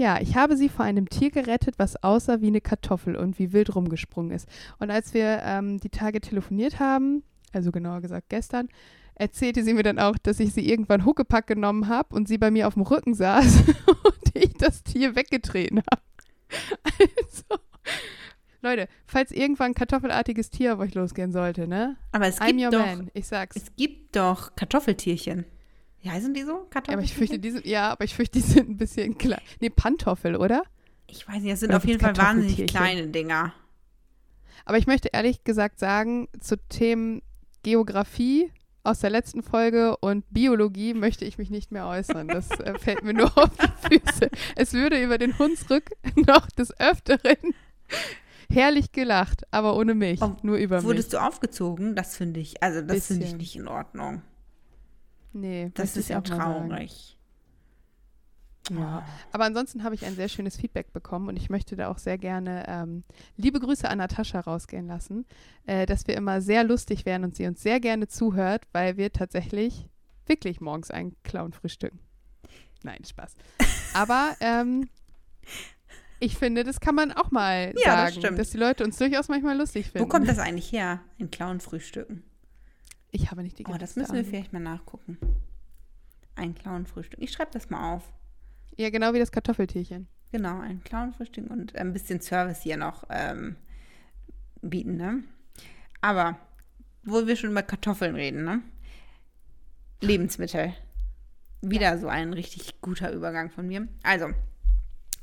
Ja, ich habe sie vor einem Tier gerettet, was aussah wie eine Kartoffel und wie wild rumgesprungen ist. Und als wir ähm, die Tage telefoniert haben, also genauer gesagt gestern, erzählte sie mir dann auch, dass ich sie irgendwann Huckepack genommen habe und sie bei mir auf dem Rücken saß und ich das Tier weggetreten habe. Also, Leute, falls irgendwann ein kartoffelartiges Tier auf euch losgehen sollte, ne? Aber es I'm gibt your doch, man, ich sag's. es gibt doch Kartoffeltierchen. Wie heißen die so? Ja, aber ich fürchte, die sind, ja, aber ich fürchte, die sind ein bisschen klein. Nee, Pantoffel, oder? ich weiß nicht, das sind Oder auf jeden Fall wahnsinnig kleine Dinger. Aber ich möchte ehrlich gesagt sagen, zu Themen Geografie aus der letzten Folge und Biologie möchte ich mich nicht mehr äußern. Das äh, fällt mir nur auf die Füße. Es würde über den Hunsrück noch des Öfteren herrlich gelacht, aber ohne mich, Oh, nur über mich. Wurdest du aufgezogen? Das finde ich, also das finde ich nicht in Ordnung. Nee, Das ist ja traurig. Ja. Aber ansonsten habe ich ein sehr schönes Feedback bekommen und ich möchte da auch sehr gerne ähm, liebe Grüße an Natascha rausgehen lassen, äh, dass wir immer sehr lustig wären und sie uns sehr gerne zuhört, weil wir tatsächlich wirklich morgens einen Clown frühstücken. Nein, Spaß. Aber ähm, ich finde, das kann man auch mal Ja, das sagen, stimmt. dass die Leute uns durchaus manchmal lustig finden. Wo kommt das eigentlich her? Ein Clown-Frühstücken. Ich habe nicht die Oh, das müssen wir vielleicht mal nachgucken. Ein Clown-Frühstück. Ich schreibe das mal auf. Ja, genau wie das Kartoffeltierchen. Genau, ein Clown-Frühstück und ein bisschen Service hier noch ähm, bieten, ne? Aber, wo wir schon über Kartoffeln reden, ne? Lebensmittel. Wieder so ein richtig guter Übergang von mir. Also,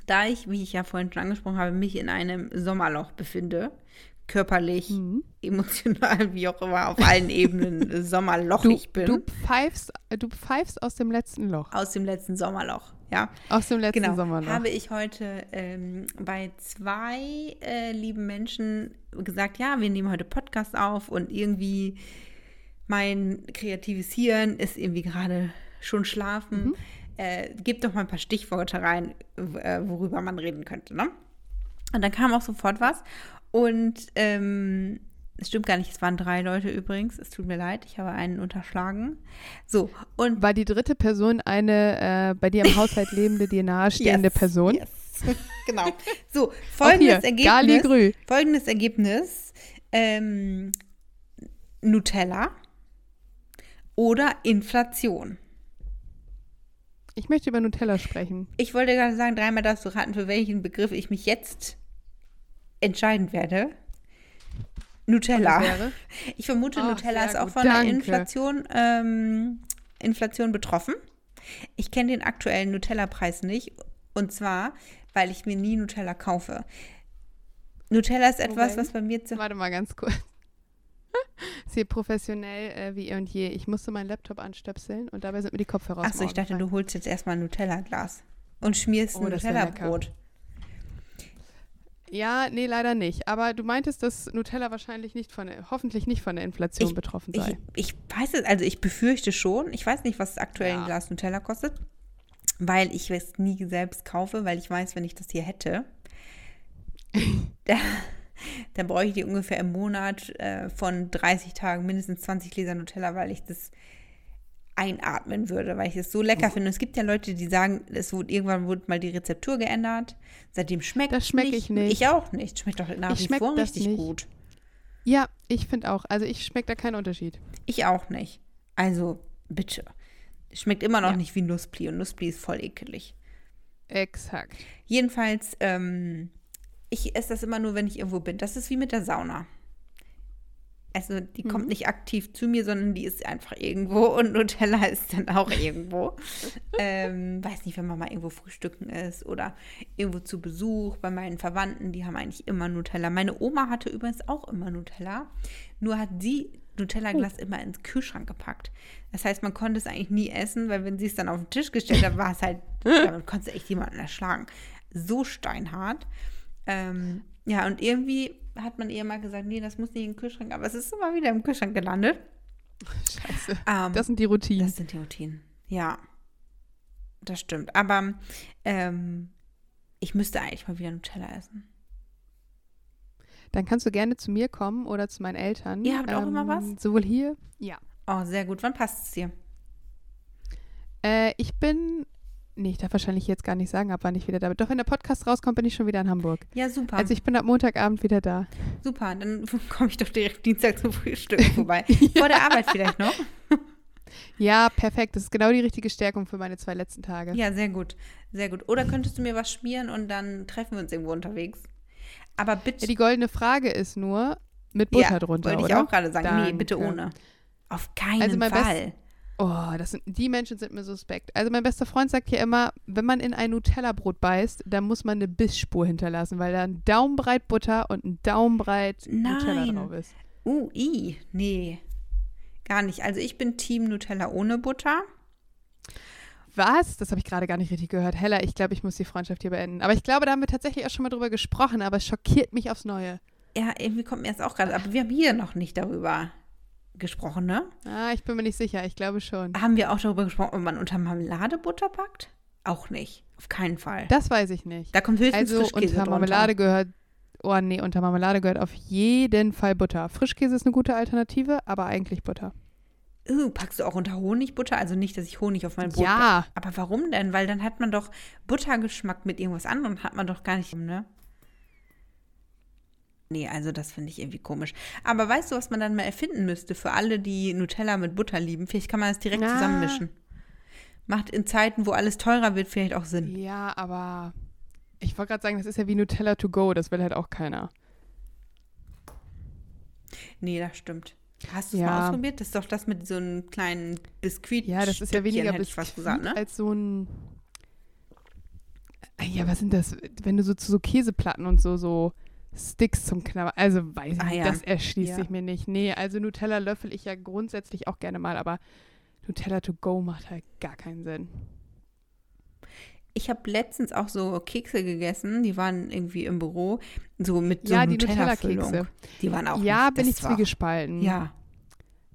da ich, wie ich ja vorhin schon angesprochen habe, mich in einem Sommerloch befinde, körperlich, Mhm. emotional, wie auch immer, auf allen Ebenen sommerlochig Du, bin. du, pfeifst, äh, du pfeifst aus dem letzten Loch. aus dem letzten Sommerloch, ja. Aus dem letzten Genau. Sommerloch. Habe ich heute ähm, bei zwei äh, lieben Menschen gesagt, ja, wir nehmen heute Podcast auf und irgendwie mein kreatives Hirn ist irgendwie gerade schon schlafen. Mhm. Äh, gib doch mal ein paar Stichworte rein, äh, worüber man reden könnte, ne? Und dann kam auch sofort was. Und ähm, es stimmt gar nicht, es waren drei Leute übrigens. Es tut mir leid, ich habe einen unterschlagen. So, und War die dritte Person eine äh, bei dir im Haushalt lebende, dir nahestehende Yes, Person? Yes. genau. So, folgendes hier, Ergebnis. Folgendes Ergebnis. Ähm, Nutella oder Inflation. Ich möchte über Nutella sprechen. Ich wollte gerade sagen, dreimal darfst du raten, für welchen Begriff ich mich jetzt entscheiden werde. Nutella. Ich vermute, Ach, Nutella sehr ist auch gut, von der danke. Inflation, ähm, Inflation betroffen. Ich kenne den aktuellen Nutella-Preis nicht. Und zwar, weil ich mir nie Nutella kaufe. Nutella ist etwas, Moment. was bei mir zu Warte mal ganz kurz. Hier professionell äh, wie eh und je. Ich musste meinen Laptop anstöpseln und dabei sind mir die Kopfhörer Achso, ich dachte, gefallen. du holst jetzt erstmal ein Nutella-Glas und schmierst Oh, ein Nutella-Brot. Ja, nee, leider nicht. Aber du meintest, dass Nutella wahrscheinlich nicht von hoffentlich nicht von der Inflation Ich- betroffen Ich, sei. ich weiß es, also ich befürchte schon. Ich weiß nicht, was aktuell ein Ja. Glas Nutella kostet, weil ich es nie selbst kaufe, weil ich weiß, wenn ich das hier hätte, da, dann bräuchte ich ungefähr im Monat äh, von 30 Tagen mindestens 20 Gläser Nutella, weil ich das einatmen würde, weil ich es so lecker finde. Und es gibt ja Leute, die sagen, es wurde irgendwann wurde mal die Rezeptur geändert. Seitdem schmeckt Das schmeck ich nicht. Ich auch nicht. Schmeckt doch nach Ich wie vor richtig nicht. gut. Ja, ich finde auch. Also ich schmecke da keinen Unterschied. Ich auch nicht. Also, bitte. Schmeckt immer noch Ja. nicht wie Nussbli und Nussbli ist voll ekelig. Exakt. Jedenfalls, ähm, ich esse das immer nur, wenn ich irgendwo bin. Das ist wie mit der Sauna. Also, die Mhm. kommt nicht aktiv zu mir, sondern die ist einfach irgendwo und Nutella ist dann auch irgendwo. ähm, weiß nicht, wenn man mal irgendwo frühstücken ist oder irgendwo zu Besuch bei meinen Verwandten, die haben eigentlich immer Nutella. Meine Oma hatte übrigens auch immer Nutella, nur hat sie Nutella-Glas immer ins Kühlschrank gepackt. Das heißt, man konnte es eigentlich nie essen, weil wenn sie es dann auf den Tisch gestellt hat, war es halt, damit konntest du echt jemanden erschlagen. So steinhart. Ähm, ja, und irgendwie hat man ihr mal gesagt, nee, das muss nicht in den Kühlschrank, aber es ist immer wieder im Kühlschrank gelandet. Scheiße. Ähm, Das sind die Routinen. das sind die Routinen. Ja, das stimmt. Aber ähm, ich müsste eigentlich mal wieder Nutella essen. Dann kannst du gerne zu mir kommen oder zu meinen Eltern. Ähm, Ihr habt auch immer was? Sowohl hier. Ja. Oh, sehr gut. Wann passt es dir? Äh, ich bin. Nee, ich darf wahrscheinlich jetzt gar nicht sagen, ab wann ich wieder da bin. Doch, wenn der Podcast rauskommt, bin ich schon wieder in Hamburg. Ja, super. Also ich bin ab Montagabend wieder da. super. Dann komme ich doch direkt Dienstag zum Frühstück vorbei. Vor der Arbeit vielleicht noch. Ja, perfekt. Das ist genau die richtige Stärkung für meine zwei letzten Tage. Ja, sehr gut. Sehr gut. Oder könntest du mir was schmieren und dann treffen wir uns irgendwo unterwegs. Aber bitte. Ja, die goldene Frage ist nur mit Butter Ja, drunter, Wollte ich oder? auch gerade sagen. Nee, bitte Danke. ohne. Auf keinen Also mein Fall. Oh, das sind, die Menschen sind mir suspekt. Also mein bester Freund sagt hier immer, wenn man in ein Nutella-Brot beißt, dann muss man eine Bissspur hinterlassen, weil da ein Daumenbreit Butter und ein Daumenbreit Nutella drauf ist. Uh, i, nee. Gar nicht. Also ich bin Team Nutella ohne Butter. Was? Das habe ich gerade gar nicht richtig gehört. Hella, ich glaube, ich muss die Freundschaft hier beenden. Aber ich glaube, da haben wir tatsächlich auch schon mal drüber gesprochen, aber es schockiert mich aufs Neue. Ja, irgendwie kommt mir jetzt auch gerade. Aber wir haben hier noch nicht darüber gesprochen, ne? Ah, ich bin mir nicht sicher. Ich glaube schon. Haben wir auch darüber gesprochen, ob man unter Marmelade Butter packt? Auch nicht. Auf keinen Fall. Das weiß ich nicht. da kommt höchstens Also Frischkäse unter Marmelade gehört, oh nee, unter Marmelade gehört auf jeden Fall Butter. Frischkäse ist eine gute Alternative, aber eigentlich Butter. drunter. Uh, packst du auch unter Honigbutter? Also nicht, dass ich Honig auf mein Brot Ja. Aber warum denn? Weil dann hat man doch Buttergeschmack mit irgendwas anderem, hat man doch gar nicht, ne? Nee, also das finde ich irgendwie komisch. Aber weißt du, was man dann mal erfinden müsste für alle, die Nutella mit Butter lieben? Vielleicht kann man das direkt Na. zusammenmischen. Macht in Zeiten, wo alles teurer wird, vielleicht auch Sinn. Ja, aber ich wollte gerade sagen, das ist ja wie Nutella to go, das will halt auch keiner. Nee, das stimmt. Hast du es Ja. mal ausprobiert? Das ist doch das mit so einem kleinen Biskuit. Ja, das ist ja weniger fast gesagt, ne? als so ein Ah Ja, was sind das? Wenn du so zu so Käseplatten und so, so Sticks zum Knabbern. Also weiß ich Ah, nicht, ja. das erschließt Ja. sich mir nicht. Nee, also Nutella löffel ich ja grundsätzlich auch gerne mal, aber Nutella to go macht halt gar keinen Sinn. Ich habe letztens auch so Kekse gegessen, die waren irgendwie im Büro, so mit so ja, Nutella-Füllung. Nutella-Kekse. Die waren auch Ja, nicht, bin ich zwiegespalten. Ja.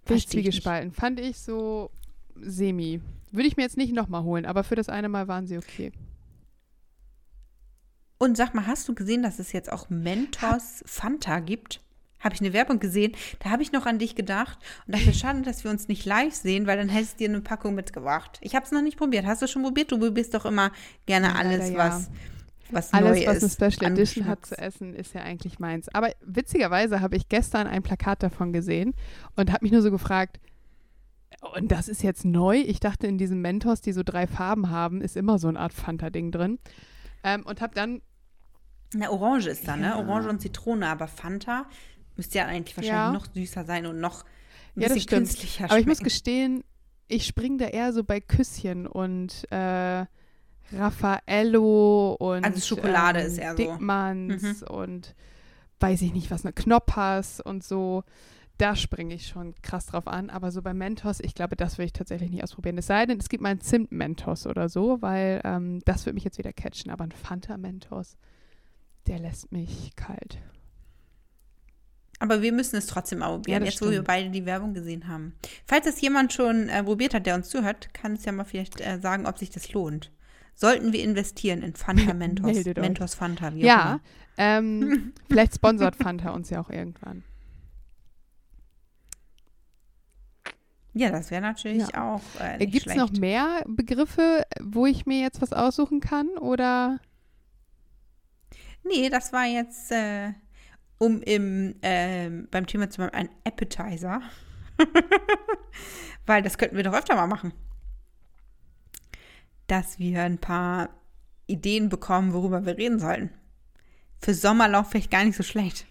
bin ich nicht. zwiegespalten. Fand ich so semi. Würde ich mir jetzt nicht nochmal holen, aber für das eine Mal waren sie okay. Und sag mal, hast du gesehen, dass es jetzt auch Mentos Fanta gibt? Habe ich eine Werbung gesehen. Da habe ich noch an dich gedacht und dachte, schade, dass wir uns nicht live sehen, weil dann hättest du dir eine Packung mitgebracht. Ich habe es noch nicht probiert. Hast du schon probiert? Du probierst doch immer gerne alles, leider ja. was, was Alles, neu was ist. eine Special Edition hat zu essen, ist ja eigentlich meins. Aber witzigerweise habe ich gestern ein Plakat davon gesehen und habe mich nur so gefragt, und das ist jetzt neu? Ich dachte, in diesem Mentos, die so drei Farben haben, ist immer so eine Art Fanta-Ding drin. Ähm, und habe dann Na, Orange ist da, ne? Ja. Orange und Zitrone, aber Fanta müsste ja eigentlich wahrscheinlich noch süßer sein und noch ein bisschen künstlicher Aber ich muss gestehen, ich springe da eher so bei Küsschen und äh, Raffaello und Also Schokolade ähm, ist eher so. Dickmanns Mhm. und weiß ich nicht was, ne Knoppers und so. Da springe ich schon krass drauf an. Aber so bei Mentos, ich glaube, das will ich tatsächlich nicht ausprobieren. Es sei denn, es gibt mal einen Zimt-Mentos oder so, weil ähm, das wird mich jetzt wieder catchen. Aber ein Fanta-Mentos, der lässt mich kalt. Aber wir müssen es trotzdem mal probieren, Ja, jetzt wo wir stimmt. beide die Werbung gesehen haben. Falls das jemand schon äh, probiert hat, der uns zuhört, kann es ja mal vielleicht äh, sagen, ob sich das lohnt. Sollten wir investieren in Fanta Mentos? Meldet euch. Mentos Fanta, wie auch Ja, ähm, vielleicht sponsort Fanta uns ja auch irgendwann. Ja, das wäre natürlich auch äh, nicht Gibt es noch mehr Begriffe, wo ich mir jetzt was aussuchen kann? Oder Nee, das war jetzt, äh, um im, ähm, beim Thema zu bleiben, ein Appetizer. Weil das könnten wir doch öfter mal machen. Dass wir ein paar Ideen bekommen, worüber wir reden sollten. Für Sommerlauf vielleicht gar nicht so schlecht.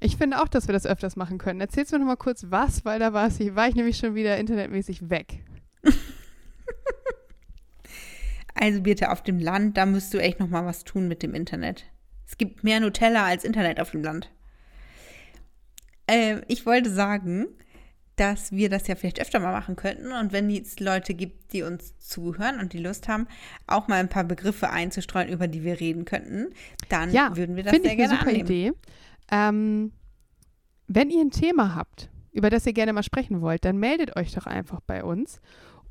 ich finde auch, dass wir das öfters machen können. Erzählst du mir noch mal kurz was, weil da war, es, war ich nämlich schon wieder internetmäßig weg. Also bitte auf dem Land, da müsst du echt noch mal was tun mit dem Internet. Es gibt mehr Nutella als Internet auf dem Land. Ähm, ich wollte sagen, dass wir das ja vielleicht öfter mal machen könnten und wenn es Leute gibt, die uns zuhören und die Lust haben, auch mal ein paar Begriffe einzustreuen, über die wir reden könnten, dann Ja, würden wir das Finde sehr ich eine gerne super annehmen. Idee. Ähm, wenn ihr ein Thema habt, über das ihr gerne mal sprechen wollt, dann meldet euch doch einfach bei uns.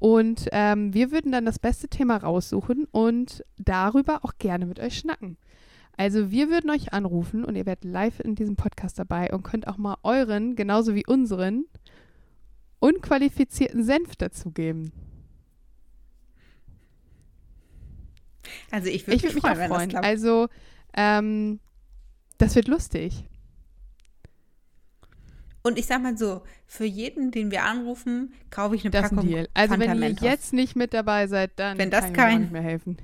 Und ähm, wir würden dann das beste Thema raussuchen und darüber auch gerne mit euch schnacken. Also wir würden euch anrufen und ihr werdet live in diesem Podcast dabei und könnt auch mal euren, genauso wie unseren, unqualifizierten Senf dazugeben. Also ich würde Ich mich würde mich freuen, das freuen. Also ähm, das wird lustig. Und ich sag mal so, für jeden, den wir anrufen, kaufe ich eine Das ist ein Packung Deal. Also Fanta wenn ihr jetzt nicht mit dabei seid, dann Wenn das kann kein- nicht mehr helfen.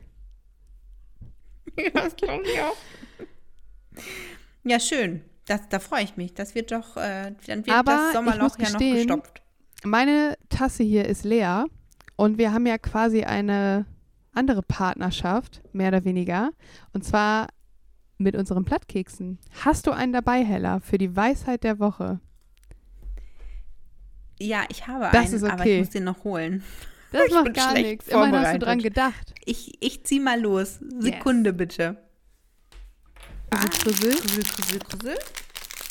Ja, das glaube ich auch. Ja, schön. Das, da freue ich mich. Das wird doch, äh, dann wird Aber das Sommerloch ja noch gestopft. Meine Tasse hier ist leer und wir haben ja quasi eine andere Partnerschaft, mehr oder weniger. Und zwar mit unseren Plattkeksen. Hast du einen dabei, Hella, für die Weisheit der Woche? Ja, ich habe Das einen, ist aber okay. ich muss den noch holen. Das Ich macht gar nichts. Immerhin hast du dran gedacht. Ich, ich zieh mal los. Sekunde bitte. Ah, Krüssel, Krüssel. Krüssel.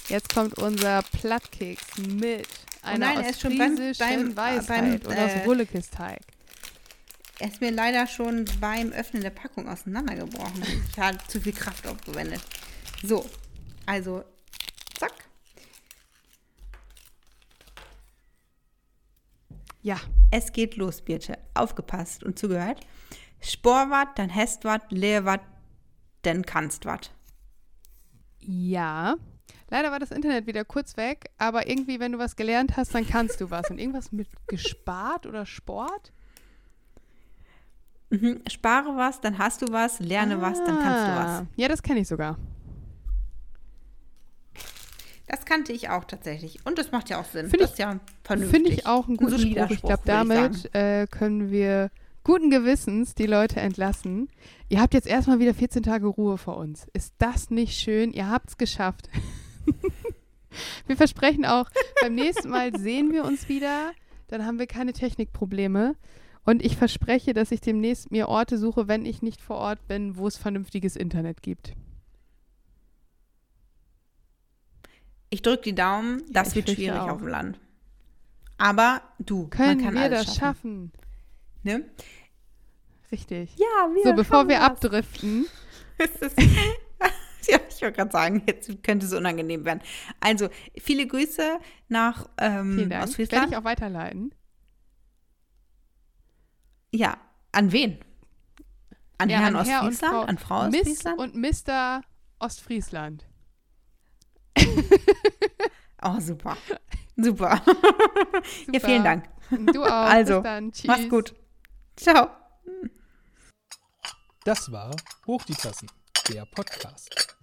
Jetzt kommt unser Plattkeks mit einer nein, er ist schon beim- ostfriesischen beim- Weisheit beim, und aus äh, Rullekesteig. Er ist mir leider schon beim Öffnen der Packung auseinandergebrochen. Ich habe zu viel Kraft aufgewendet. So, also, zack. Ja, Es geht los, Birte. Aufgepasst und zugehört. Spor wat, dann hast wat, lehr wat, dann kannst wat. Ja. Leider war das Internet wieder kurz weg, aber irgendwie, wenn du was gelernt hast, dann kannst du was. Und irgendwas mit gespart oder Sport? Mhm. Spare was, dann hast du was, lerne was, dann kannst du was. Ah, Ja, das kenne ich sogar. Das kannte ich auch tatsächlich. Und das macht ja auch Sinn. Das ich- ist ja vernünftig. Finde ich auch einen Ein guten solider Spruch. Ich glaube, würde ich damit äh, können wir guten Gewissens die Leute entlassen. Ihr habt jetzt erstmal wieder 14 Tage Ruhe vor uns. Ist das nicht schön? Ihr habt es geschafft. wir versprechen auch, beim nächsten Mal sehen wir uns wieder. Dann haben wir keine Technikprobleme. Und ich verspreche, dass ich demnächst mir Orte suche, wenn ich nicht vor Ort bin, wo es vernünftiges Internet gibt. Ich drücke die Daumen, das ich wird schwierig auf dem Land. Aber du, Können man kann wir alles das schaffen. schaffen? Ne? Richtig. Ja, wir So, bevor wir abdriften, das. Ist- ja, ich wollte gerade sagen, jetzt könnte es unangenehm werden. Also, viele Grüße nach ähm, vielen Dank. Werde Ostfriesland. ich auch weiterleiten. Ja, an wen? An Ja, Herrn an Herr Ostfriesland? Frau an Frau Miss Ostfriesland? und Mr. Ostfriesland. Oh, super. Super. Ja, vielen Super. Dank. Du auch. Also, Bis dann. Tschüss. Mach's gut. Ciao. Das war Hoch die Tassen, der Podcast.